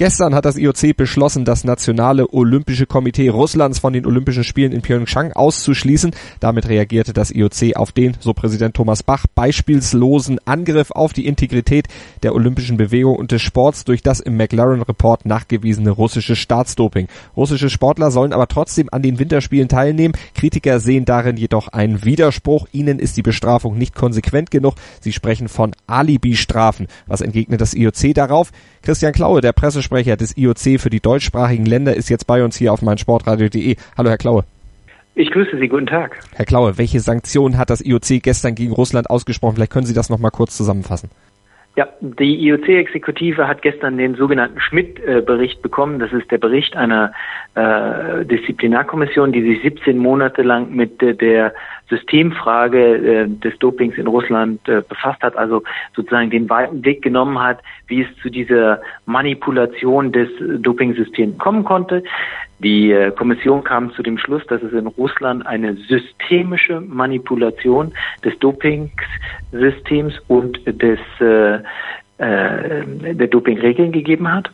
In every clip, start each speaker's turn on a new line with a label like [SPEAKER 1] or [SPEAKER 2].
[SPEAKER 1] Gestern hat das IOC beschlossen, das Nationale Olympische Komitee Russlands von den Olympischen Spielen in Pyeongchang auszuschließen. Damit reagierte das IOC auf den, so Präsident Thomas Bach, beispielslosen Angriff auf die Integrität der olympischen Bewegung und des Sports durch das im McLaren Report nachgewiesene russische Staatsdoping. Russische Sportler sollen aber trotzdem an den Winterspielen teilnehmen. Kritiker sehen darin jedoch einen Widerspruch. Ihnen ist die Bestrafung nicht konsequent genug. Sie sprechen von Alibi-Strafen. Was entgegnet das IOC darauf? Christian Klaue, der Pressesprecher des IOC für die deutschsprachigen Länder, ist jetzt bei uns hier auf meinsportradio.de. Hallo, Herr Klaue.
[SPEAKER 2] Ich grüße Sie, guten Tag.
[SPEAKER 1] Herr Klaue, welche Sanktionen hat das IOC gestern gegen Russland ausgesprochen? Vielleicht können Sie das nochmal kurz zusammenfassen.
[SPEAKER 2] Ja, die IOC-Exekutive hat gestern den sogenannten Schmidt-Bericht bekommen. Das ist der Bericht einer äh, Disziplinarkommission, die sich 17 Monate lang mit äh, der Systemfrage äh, des Dopings in Russland äh, befasst hat, also sozusagen den weiten Weg genommen hat, wie es zu dieser Manipulation des Dopingsystems kommen konnte. Die äh, Kommission kam zu dem Schluss, dass es in Russland eine systemische Manipulation des Dopingsystems und des äh, äh, der Dopingregeln gegeben hat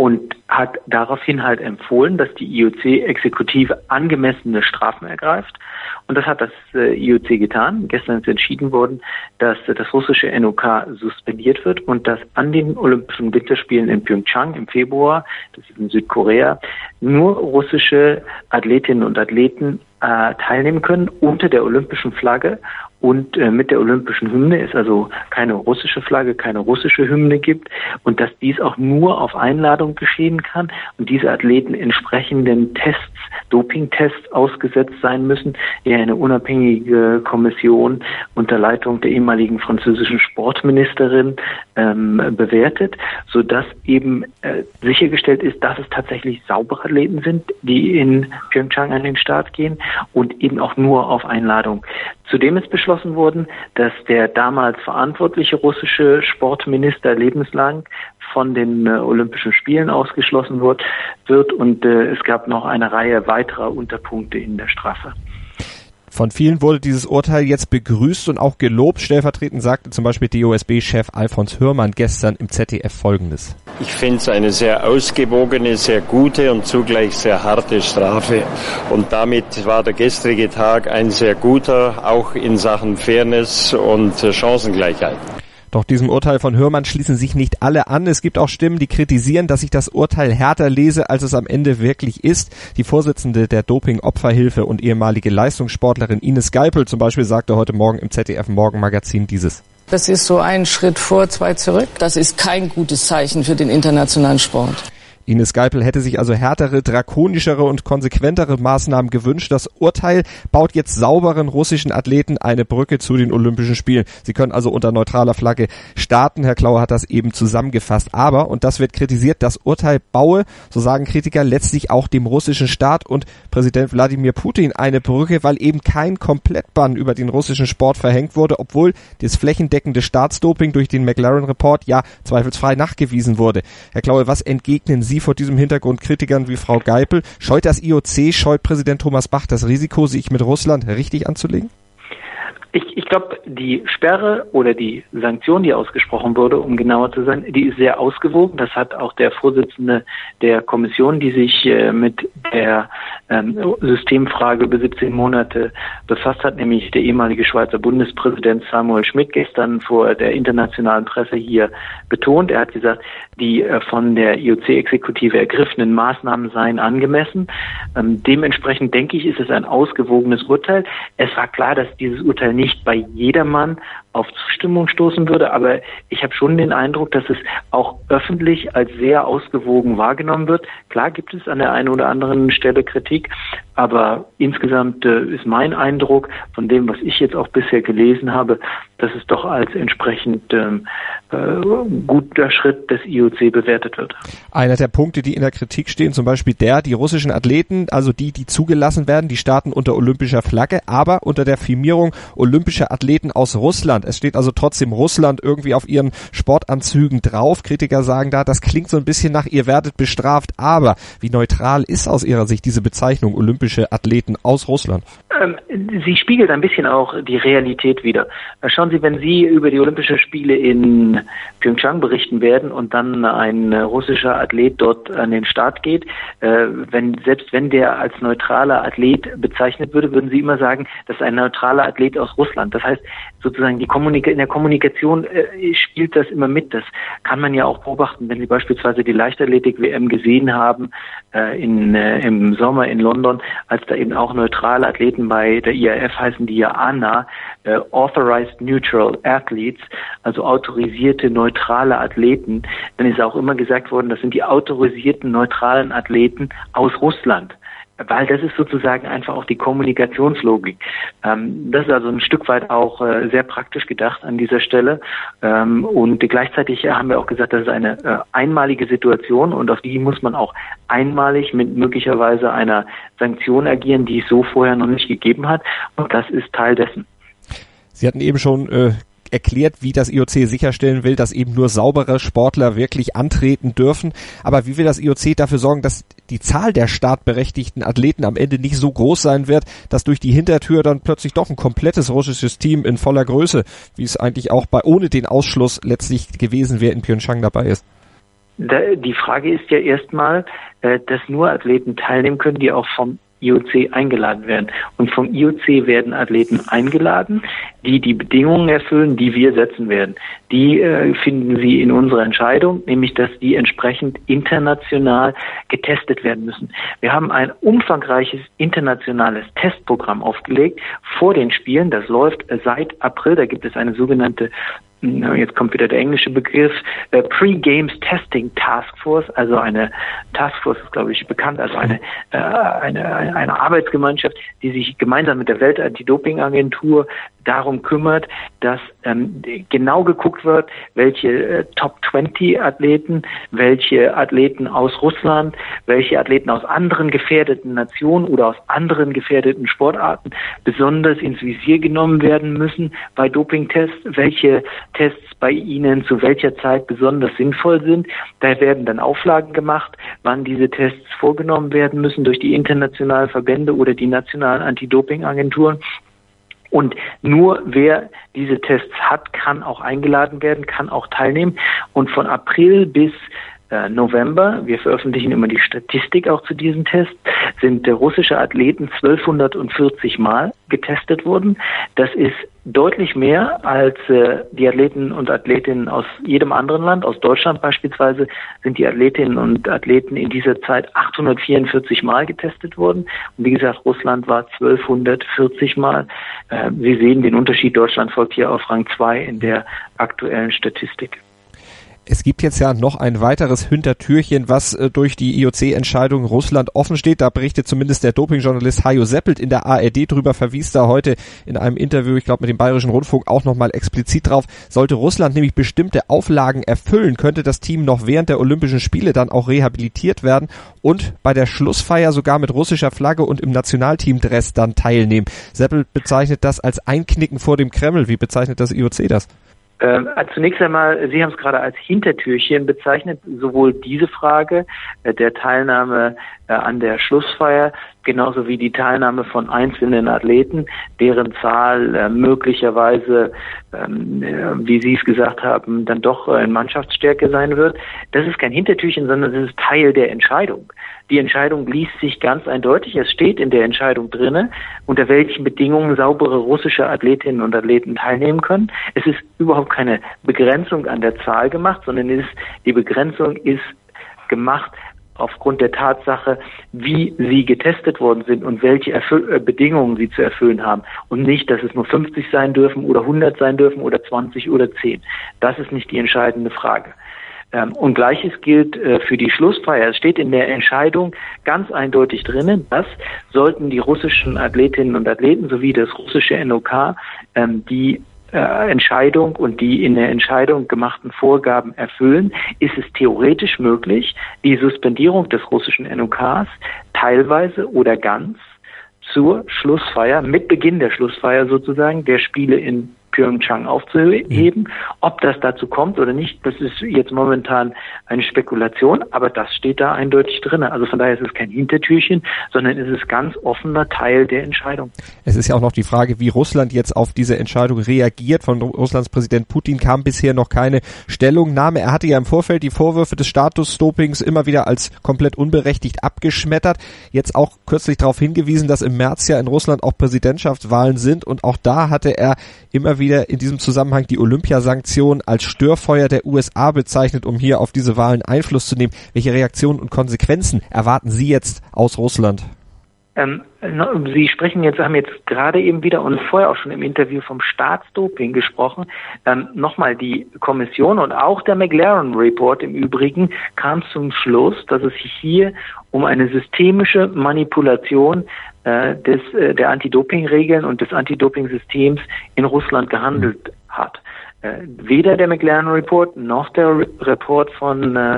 [SPEAKER 2] und hat daraufhin halt empfohlen, dass die IOC-Exekutive angemessene Strafen ergreift. Und das hat das äh, IOC getan. Gestern ist entschieden worden, dass äh, das russische NOK suspendiert wird und dass an den Olympischen Winterspielen in Pyeongchang im Februar, das ist in Südkorea, nur russische Athletinnen und Athleten äh, teilnehmen können unter der olympischen Flagge und äh, mit der olympischen Hymne es also keine russische Flagge, keine russische Hymne gibt und dass dies auch nur auf Einladung geschehen kann und diese Athleten entsprechenden Tests, Dopingtests ausgesetzt sein müssen, die eine unabhängige Kommission unter Leitung der ehemaligen französischen Sportministerin ähm, bewertet, so dass eben äh, sichergestellt ist, dass es tatsächlich saubere Athleten sind, die in Pyeongchang an den Start gehen und eben auch nur auf Einladung. Zudem ist beschlossen worden, dass der damals verantwortliche russische Sportminister lebenslang von den äh, Olympischen Spielen ausgeschlossen wird, wird und äh, es gab noch eine Reihe weiterer Unterpunkte in der Strafe.
[SPEAKER 1] Von vielen wurde dieses Urteil jetzt begrüßt und auch gelobt. Stellvertretend sagte zum Beispiel DOSB-Chef Alfons Hörmann gestern im ZDF Folgendes.
[SPEAKER 3] Ich finde es eine sehr ausgewogene, sehr gute und zugleich sehr harte Strafe. Und damit war der gestrige Tag ein sehr guter, auch in Sachen Fairness und Chancengleichheit.
[SPEAKER 1] Doch diesem Urteil von Hörmann schließen sich nicht alle an. Es gibt auch Stimmen, die kritisieren, dass ich das Urteil härter lese, als es am Ende wirklich ist. Die Vorsitzende der Doping-Opferhilfe und ehemalige Leistungssportlerin Ines Geipel zum Beispiel sagte heute Morgen im ZDF Morgenmagazin dieses.
[SPEAKER 4] Das ist so ein Schritt vor, zwei zurück. Das ist kein gutes Zeichen für den internationalen Sport.
[SPEAKER 1] Ines Geipel hätte sich also härtere, drakonischere und konsequentere Maßnahmen gewünscht. Das Urteil baut jetzt sauberen russischen Athleten eine Brücke zu den Olympischen Spielen. Sie können also unter neutraler Flagge starten. Herr Klauer hat das eben zusammengefasst. Aber, und das wird kritisiert, das Urteil baue, so sagen Kritiker, letztlich auch dem russischen Staat und Präsident Wladimir Putin eine Brücke, weil eben kein Komplettbann über den russischen Sport verhängt wurde, obwohl das flächendeckende Staatsdoping durch den McLaren Report ja zweifelsfrei nachgewiesen wurde. Herr Klauer, was entgegnen Sie vor diesem Hintergrund Kritikern wie Frau Geipel. Scheut das IOC, scheut Präsident Thomas Bach das Risiko, sich mit Russland richtig anzulegen?
[SPEAKER 2] Ich, ich glaube, die Sperre oder die Sanktion, die ausgesprochen wurde, um genauer zu sein, die ist sehr ausgewogen. Das hat auch der Vorsitzende der Kommission, die sich äh, mit der ähm, Systemfrage über 17 Monate befasst hat, nämlich der ehemalige Schweizer Bundespräsident Samuel Schmidt gestern vor der internationalen Presse hier betont. Er hat gesagt, die äh, von der IOC-Exekutive ergriffenen Maßnahmen seien angemessen. Ähm, dementsprechend denke ich, ist es ein ausgewogenes Urteil. Es war klar, dass dieses Urteil nicht bei jedermann auf Zustimmung stoßen würde, aber ich habe schon den Eindruck, dass es auch öffentlich als sehr ausgewogen wahrgenommen wird. Klar gibt es an der einen oder anderen Stelle Kritik, aber insgesamt äh, ist mein Eindruck von dem, was ich jetzt auch bisher gelesen habe, dass es doch als entsprechend ähm, äh, guter Schritt des IOC bewertet wird.
[SPEAKER 1] Einer der Punkte, die in der Kritik stehen, zum Beispiel der, die russischen Athleten, also die, die zugelassen werden, die starten unter olympischer Flagge, aber unter der Firmierung olympischer Athleten aus Russland. Es steht also trotzdem Russland irgendwie auf ihren Sportanzügen drauf. Kritiker sagen da, das klingt so ein bisschen nach, ihr werdet bestraft, aber wie neutral ist aus ihrer Sicht diese Bezeichnung olympische Athleten aus Russland?
[SPEAKER 2] Ähm, sie spiegelt ein bisschen auch die Realität wieder. Äh, schauen Sie, wenn Sie über die Olympischen Spiele in Pyeongchang berichten werden und dann ein russischer Athlet dort an den Start geht, äh, wenn, selbst wenn der als neutraler Athlet bezeichnet würde, würden Sie immer sagen, das ist ein neutraler Athlet aus Russland. Das heißt, sozusagen die Kommunika in der Kommunikation äh, spielt das immer mit. Das kann man ja auch beobachten, wenn Sie beispielsweise die Leichtathletik-WM gesehen haben äh, in, äh, im Sommer in London, als da eben auch neutrale Athleten bei der IAF heißen die ja ANA, äh, Authorized Neutral Athletes, also autorisierte neutrale Athleten, dann ist auch immer gesagt worden, das sind die autorisierten neutralen Athleten aus Russland weil das ist sozusagen einfach auch die Kommunikationslogik. Ähm, das ist also ein Stück weit auch äh, sehr praktisch gedacht an dieser Stelle. Ähm, und gleichzeitig haben wir auch gesagt, das ist eine äh, einmalige Situation und auf die muss man auch einmalig mit möglicherweise einer Sanktion agieren, die es so vorher noch nicht gegeben hat. Und das ist Teil dessen.
[SPEAKER 1] Sie hatten eben schon äh, erklärt, wie das IOC sicherstellen will, dass eben nur saubere Sportler wirklich antreten dürfen. Aber wie will das IOC dafür sorgen, dass die Zahl der startberechtigten Athleten am Ende nicht so groß sein wird, dass durch die Hintertür dann plötzlich doch ein komplettes russisches Team in voller Größe, wie es eigentlich auch bei ohne den Ausschluss letztlich gewesen wäre, in Pyeongchang dabei ist?
[SPEAKER 2] Die Frage ist ja erstmal, äh, dass nur Athleten teilnehmen können, die auch vom IOC eingeladen werden. Und vom IOC werden Athleten eingeladen, die die Bedingungen erfüllen, die wir setzen werden. Die äh, finden Sie in unserer Entscheidung, nämlich dass die entsprechend international getestet werden müssen. Wir haben ein umfangreiches internationales Testprogramm aufgelegt vor den Spielen. Das läuft seit April. Da gibt es eine sogenannte jetzt kommt wieder der englische Begriff, äh, Pre-Games Testing Task Force, also eine Task Force ist, glaube ich, bekannt, also eine, eine, eine Arbeitsgemeinschaft, die sich gemeinsam mit der Welt-Anti-Doping-Agentur darum kümmert, dass ähm, genau geguckt wird, welche äh, Top 20 Athleten, welche Athleten aus Russland, welche Athleten aus anderen gefährdeten Nationen oder aus anderen gefährdeten Sportarten besonders ins Visier genommen werden müssen bei Dopingtests, welche Tests bei ihnen zu welcher Zeit besonders sinnvoll sind. Da werden dann Auflagen gemacht, wann diese Tests vorgenommen werden müssen durch die internationalen Verbände oder die nationalen Anti-Doping-Agenturen. Und nur wer diese Tests hat, kann auch eingeladen werden, kann auch teilnehmen. Und von April bis äh, November, wir veröffentlichen immer die Statistik auch zu diesen Tests, sind russische Athleten 1240 Mal getestet worden. Das ist deutlich mehr als äh, die Athleten und Athletinnen aus jedem anderen Land. Aus Deutschland beispielsweise sind die Athletinnen und Athleten in dieser Zeit 844 Mal getestet worden. Und wie gesagt, Russland war 1240 Mal. Äh, Sie sehen den Unterschied. Deutschland folgt hier auf Rang 2 in der aktuellen Statistik.
[SPEAKER 1] Es gibt jetzt ja noch ein weiteres Hintertürchen, was äh, durch die IOC-Entscheidung Russland offen steht. Da berichtet zumindest der Dopingjournalist Hajo Seppelt in der ARD drüber, verwies da heute in einem Interview, ich glaube mit dem Bayerischen Rundfunk, auch nochmal explizit drauf. Sollte Russland nämlich bestimmte Auflagen erfüllen, könnte das Team noch während der Olympischen Spiele dann auch rehabilitiert werden und bei der Schlussfeier sogar mit russischer Flagge und im Nationalteamdress dann teilnehmen. Seppelt bezeichnet das als Einknicken vor dem Kreml. Wie bezeichnet das IOC das?
[SPEAKER 2] Ähm, äh, zunächst einmal, Sie haben es gerade als Hintertürchen bezeichnet, sowohl diese Frage äh, der Teilnahme an der Schlussfeier, genauso wie die Teilnahme von einzelnen Athleten, deren Zahl äh, möglicherweise, ähm, äh, wie Sie es gesagt haben, dann doch äh, in Mannschaftsstärke sein wird. Das ist kein Hintertürchen, sondern es ist Teil der Entscheidung. Die Entscheidung liest sich ganz eindeutig. Es steht in der Entscheidung drinne, unter welchen Bedingungen saubere russische Athletinnen und Athleten teilnehmen können. Es ist überhaupt keine Begrenzung an der Zahl gemacht, sondern ist, die Begrenzung ist gemacht aufgrund der Tatsache, wie sie getestet worden sind und welche Erfüll äh, Bedingungen sie zu erfüllen haben. Und nicht, dass es nur 50 sein dürfen oder 100 sein dürfen oder 20 oder 10. Das ist nicht die entscheidende Frage. Ähm, und gleiches gilt äh, für die Schlussfeier. Es steht in der Entscheidung ganz eindeutig drinnen, dass sollten die russischen Athletinnen und Athleten sowie das russische NOK ähm, die äh, Entscheidung und die in der Entscheidung gemachten Vorgaben erfüllen, ist es theoretisch möglich, die Suspendierung des russischen NOKs teilweise oder ganz zur Schlussfeier, mit Beginn der Schlussfeier sozusagen, der Spiele in Pyeongchang aufzuheben. Ob das dazu kommt oder nicht, das ist jetzt momentan eine Spekulation, aber das steht da eindeutig drin. Also von daher ist es kein Hintertürchen, sondern es ist ganz offener Teil der Entscheidung.
[SPEAKER 1] Es ist ja auch noch die Frage, wie Russland jetzt auf diese Entscheidung reagiert. Von Russlands Präsident Putin kam bisher noch keine Stellungnahme. Er hatte ja im Vorfeld die Vorwürfe des Statusdopings immer wieder als komplett unberechtigt abgeschmettert. Jetzt auch kürzlich darauf hingewiesen, dass im März ja in Russland auch Präsidentschaftswahlen sind und auch da hatte er immer wieder in diesem Zusammenhang die Olympiasanktion als Störfeuer der USA bezeichnet, um hier auf diese Wahlen Einfluss zu nehmen. Welche Reaktionen und Konsequenzen erwarten Sie jetzt aus Russland?
[SPEAKER 2] Ähm, Sie sprechen jetzt, haben jetzt gerade eben wieder und vorher auch schon im Interview vom Staatsdoping gesprochen. Ähm, Nochmal, die Kommission und auch der McLaren Report im Übrigen kam zum Schluss, dass es sich hier um eine systemische Manipulation des, äh, der Anti-Doping-Regeln und des Anti-Doping-Systems in Russland gehandelt hat. Äh, weder der McLaren Report noch der Re Report von äh,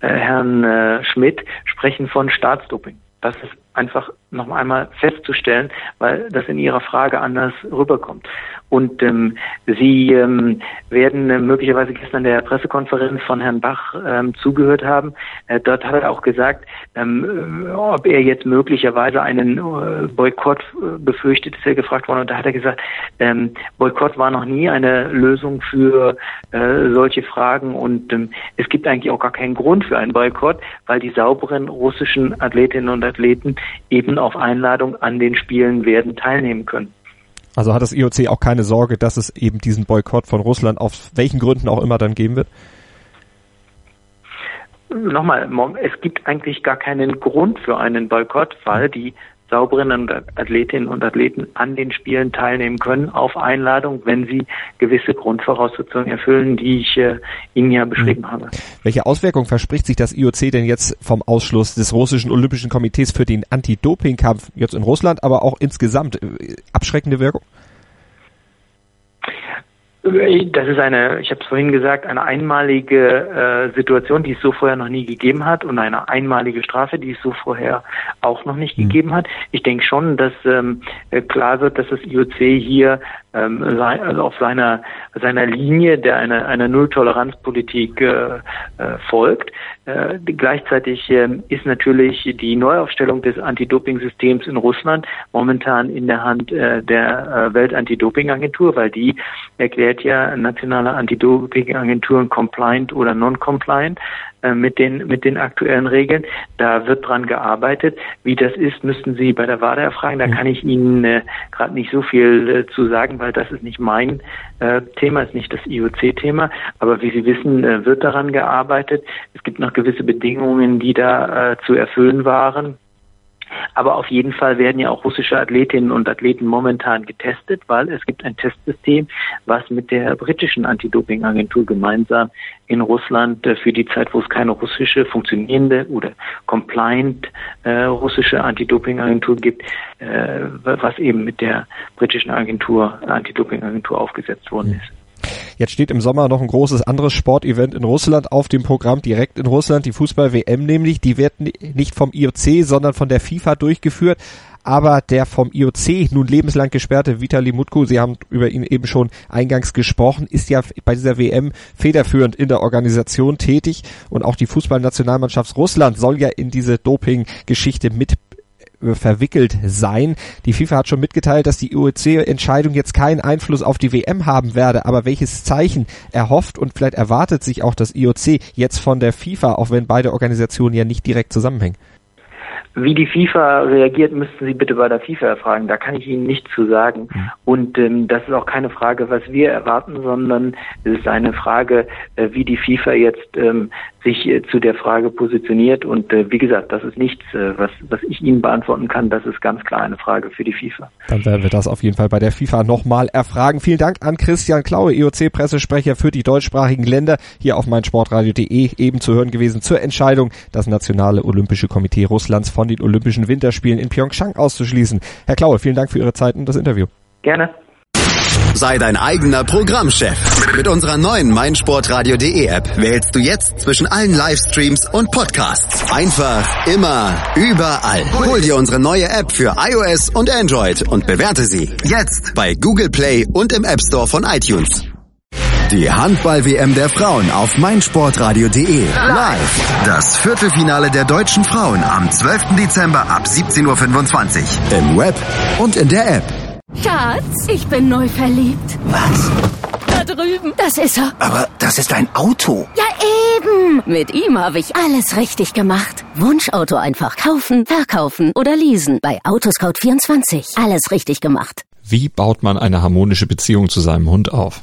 [SPEAKER 2] äh, Herrn äh, Schmidt sprechen von Staatsdoping. Das ist einfach noch einmal festzustellen, weil das in Ihrer Frage anders rüberkommt. Und ähm, Sie ähm, werden äh, möglicherweise gestern der Pressekonferenz von Herrn Bach ähm, zugehört haben. Äh, dort hat er auch gesagt, ähm, äh, ob er jetzt möglicherweise einen äh, Boykott äh, befürchtet, ist er gefragt worden. Und da hat er gesagt, ähm, Boykott war noch nie eine Lösung für äh, solche Fragen. Und ähm, es gibt eigentlich auch gar keinen Grund für einen Boykott, weil die sauberen russischen Athletinnen und Athleten eben auf Einladung an den Spielen werden teilnehmen können.
[SPEAKER 1] Also hat das IOC auch keine Sorge, dass es eben diesen Boykott von Russland auf welchen Gründen auch immer dann geben wird?
[SPEAKER 2] Nochmal, es gibt eigentlich gar keinen Grund für einen Boykott, weil die sauberen Athletinnen und Athleten an den Spielen teilnehmen können auf Einladung, wenn sie gewisse Grundvoraussetzungen erfüllen, die ich äh, Ihnen ja beschrieben mhm. habe.
[SPEAKER 1] Welche Auswirkungen verspricht sich das IOC denn jetzt vom Ausschluss des russischen Olympischen Komitees für den Anti-Doping-Kampf jetzt in Russland, aber auch insgesamt? Äh, abschreckende Wirkung?
[SPEAKER 2] Das ist eine, ich habe es vorhin gesagt, eine einmalige äh, Situation, die es so vorher noch nie gegeben hat und eine einmalige Strafe, die es so vorher auch noch nicht mhm. gegeben hat. Ich denke schon, dass ähm, klar wird, dass das IOC hier ähm, also auf seiner seiner Linie, der einer einer Nulltoleranzpolitik äh, äh, folgt. Äh, gleichzeitig äh, ist natürlich die Neuaufstellung des Anti-Doping-Systems in Russland momentan in der Hand äh, der äh, Welt-Anti-Doping-Agentur, weil die erklärt ja nationale Anti-Doping-Agenturen compliant oder non-compliant. Äh, mit den, mit den aktuellen Regeln. Da wird dran gearbeitet. Wie das ist, müssten Sie bei der WADA erfragen. Da kann ich Ihnen äh, gerade nicht so viel äh, zu sagen, weil das ist nicht mein äh, Thema, ist nicht das IOC-Thema. Aber wie Sie wissen, äh, wird daran gearbeitet. Es gibt noch gewisse Bedingungen, die da äh, zu erfüllen waren. Aber auf jeden Fall werden ja auch russische Athletinnen und Athleten momentan getestet, weil es gibt ein Testsystem, was mit der britischen Anti-Doping-Agentur gemeinsam in Russland äh, für die Zeit, wo es keine russische funktionierende oder compliant äh, russische Anti-Doping-Agentur gibt, äh, was eben mit der britischen Agentur, Anti-Doping-Agentur aufgesetzt worden ist.
[SPEAKER 1] Jetzt steht im Sommer noch ein großes anderes Sportevent in Russland auf dem Programm, direkt in Russland, die Fußball-WM nämlich. Die wird nicht vom IOC, sondern von der FIFA durchgeführt. Aber der vom IOC nun lebenslang gesperrte Vitali Mutko, Sie haben über ihn eben schon eingangs gesprochen, ist ja bei dieser WM federführend in der Organisation tätig und auch die Fußballnationalmannschaft Russland soll ja in diese Doping-Geschichte mit verwickelt sein. Die FIFA hat schon mitgeteilt, dass die UEC-Entscheidung jetzt keinen Einfluss auf die WM haben werde, aber welches Zeichen erhofft und vielleicht erwartet sich auch das IOC jetzt von der FIFA, auch wenn beide Organisationen ja nicht direkt zusammenhängen?
[SPEAKER 2] Wie die FIFA reagiert, müssten Sie bitte bei der FIFA erfragen. Da kann ich Ihnen nichts zu sagen. Mhm. Und ähm, das ist auch keine Frage, was wir erwarten, sondern es ist eine Frage, äh, wie die FIFA jetzt ähm, sich äh, zu der Frage positioniert. Und äh, wie gesagt, das ist nichts, äh, was, was ich Ihnen beantworten kann. Das ist ganz klar eine Frage für die FIFA.
[SPEAKER 1] Dann werden wir das auf jeden Fall bei der FIFA nochmal erfragen. Vielen Dank an Christian Klaue, IOC-Pressesprecher für die deutschsprachigen Länder, hier auf meinsportradio.de eben zu hören gewesen zur Entscheidung, das Nationale Olympische Komitee Russlands von von den Olympischen Winterspielen in Pyeongchang auszuschließen. Herr Klaue, vielen Dank für Ihre Zeit und das Interview.
[SPEAKER 2] Gerne.
[SPEAKER 5] Sei dein eigener Programmchef. Mit unserer neuen meinsportradio.de App wählst du jetzt zwischen allen Livestreams und Podcasts. Einfach, immer, überall. Hol dir unsere neue App für iOS und Android und bewerte sie jetzt bei Google Play und im App Store von iTunes. Die Handball-WM der Frauen auf meinsportradio.de. Live. Das Viertelfinale der deutschen Frauen am 12. Dezember ab 17.25 Uhr. Im Web und in der App.
[SPEAKER 6] Schatz, ich bin neu verliebt.
[SPEAKER 7] Was?
[SPEAKER 6] Da drüben. Das ist er.
[SPEAKER 7] Aber das ist ein Auto.
[SPEAKER 6] Ja, eben. Mit ihm habe ich alles richtig gemacht. Wunschauto einfach kaufen, verkaufen oder leasen. Bei Autoscout24. Alles richtig gemacht.
[SPEAKER 8] Wie baut man eine harmonische Beziehung zu seinem Hund auf?